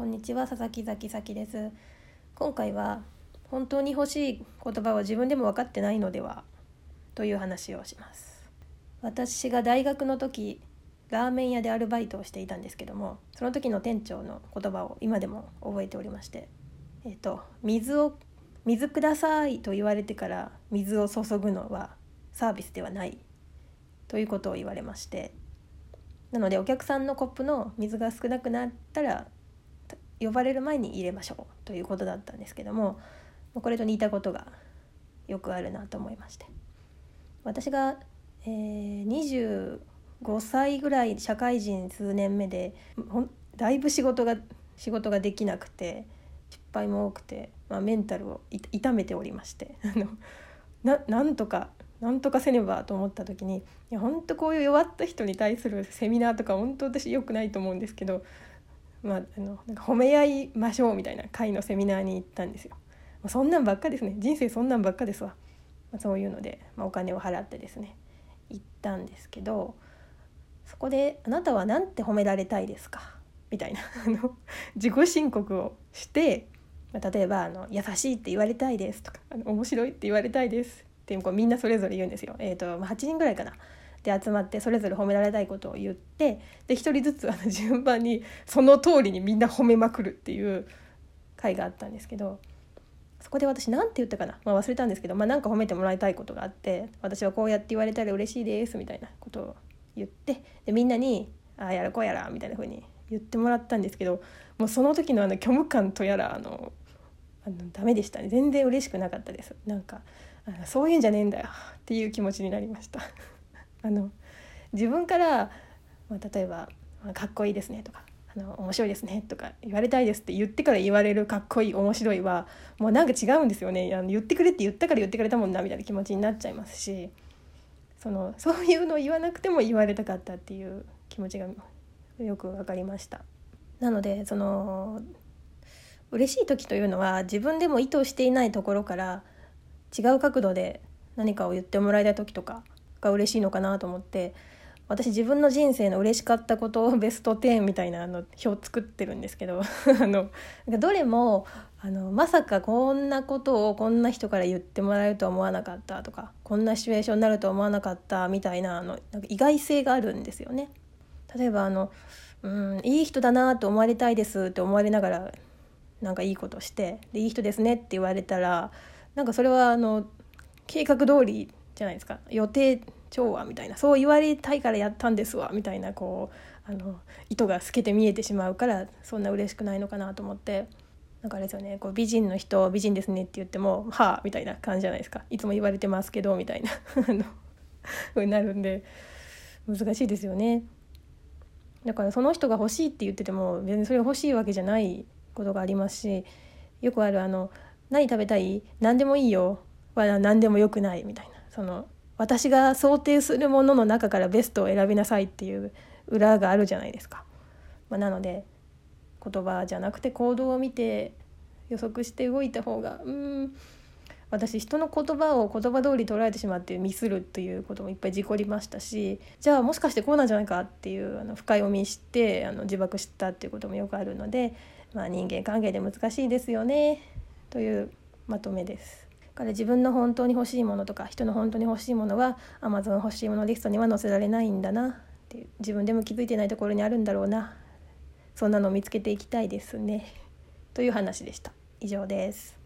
こんにちは佐々木崎咲です。今回は本当に欲しい言葉は自分でも分かってないのではという話をします。私が大学の時ラーメン屋でアルバイトをしていたんですけどもその時の店長の言葉を今でも覚えておりましてえっ、と水を水くださいと言われてから水を注ぐのはサービスではないということを言われましてなのでお客さんのコップの水が少なくなったら呼ばれる前に入れましょうということだったんですけどもこれと似たことがよくあるなと思いまして。私が、えー、25歳ぐらい社会人数年目でだいぶ仕事が仕事ができなくて失敗も多くて、まあ、メンタルを痛めておりまして。ななんとかなんとかせねばと思った時にいや本当こういう弱った人に対するセミナーとか本当私良くないと思うんですけどまあ、あのなんか褒め合いましょうみたいな会のセミナーに行ったんですよ。まあ、そんなんばっかですね人生そんなんばっかですわ、まあ、そういうので、まあ、お金を払ってですね行ったんですけどそこで「あなたは何て褒められたいですか?」みたいな 自己申告をして、まあ、例えばあの「優しいって言われたいです」とかあの「面白いって言われたいです」ってこうみんなそれぞれ言うんですよ。えーとまあ、8人ぐらいかなで集まってそれぞれ褒められたいことを言ってで一人ずつあの順番にその通りにみんな褒めまくるっていう回があったんですけどそこで私何て言ったかな、まあ、忘れたんですけど、まあ、か褒めてもらいたいことがあって私はこうやって言われたら嬉しいですみたいなことを言ってでみんなに「ああやらこうやら」みたいな風に言ってもらったんですけどもうその時のあの虚無感とやらあのあのダメでしたね。全然嬉しくなかったです。なんかあのそういうんじゃねえんだよっていう気持ちになりました。あの自分から、まあ、例えば「かっこいいですね」とかあの面白いですねとか言われたいですって言ってから言われるかっこいい面白いはもうなんか違うんですよねあの言ってくれって言ったから言ってくれたもんなみたいな気持ちになっちゃいますしそのそういうのを言わなくても言われたかったっていう気持ちがよく分かりました。なのでその嬉しい時というのは自分でも意図していないところから違う角度で何かを言ってもらいたい時とかが嬉しいのかなと思って私自分の人生の嬉しかったことを ベスト10みたいなあの表作ってるんですけど あのどれもあのまさかこんなことをこんな人から言ってもらえるとは思わなかったとかこんなシチュエーションになるとは思わなかったみたいなあのなんか意外性があるんですよね。例えばあのうんいい人だなと思われたいですって思われながらなんかいいことしてでいい人ですねって言われたらなんかそれはあの計画通りじゃないですか。予定調和みたいな。そう言われたいからやったんですわみたいなこうあの糸が透けて見えてしまうからそんな嬉しくないのかなと思って。なんかあれですよね。こう美人の人美人ですねって言っても「はあ」みたいな感じじゃないですか。いつも言われてますけどみたいな。ふうになるんで難しいですよね。だからその人が欲しいって言ってても別にそれ欲しいわけじゃないことがありますしよくあるあの「何食べたい？何でもいいよ」は何でもよくないみたいな。その私が想定するものの中からベストを選びなさいっていう裏があるじゃないですか。まあ、なので言葉じゃなくて行動を見て予測して動いた方がうん私人の言葉を言葉通り捉えてしまってミスるということもいっぱい事故りましたしじゃあもしかしてこうなんじゃないかっていうあの深読みしてあの自爆したっていうこともよくあるので、まあ、人間関係で難しいですよねというまとめです。から自分の本当に欲しいものとか人の本当に欲しいものは Amazon 欲しいものリストには載せられないんだなっていう自分でも気づいてないところにあるんだろうなそんなのを見つけていきたいですね。という話でした。以上です。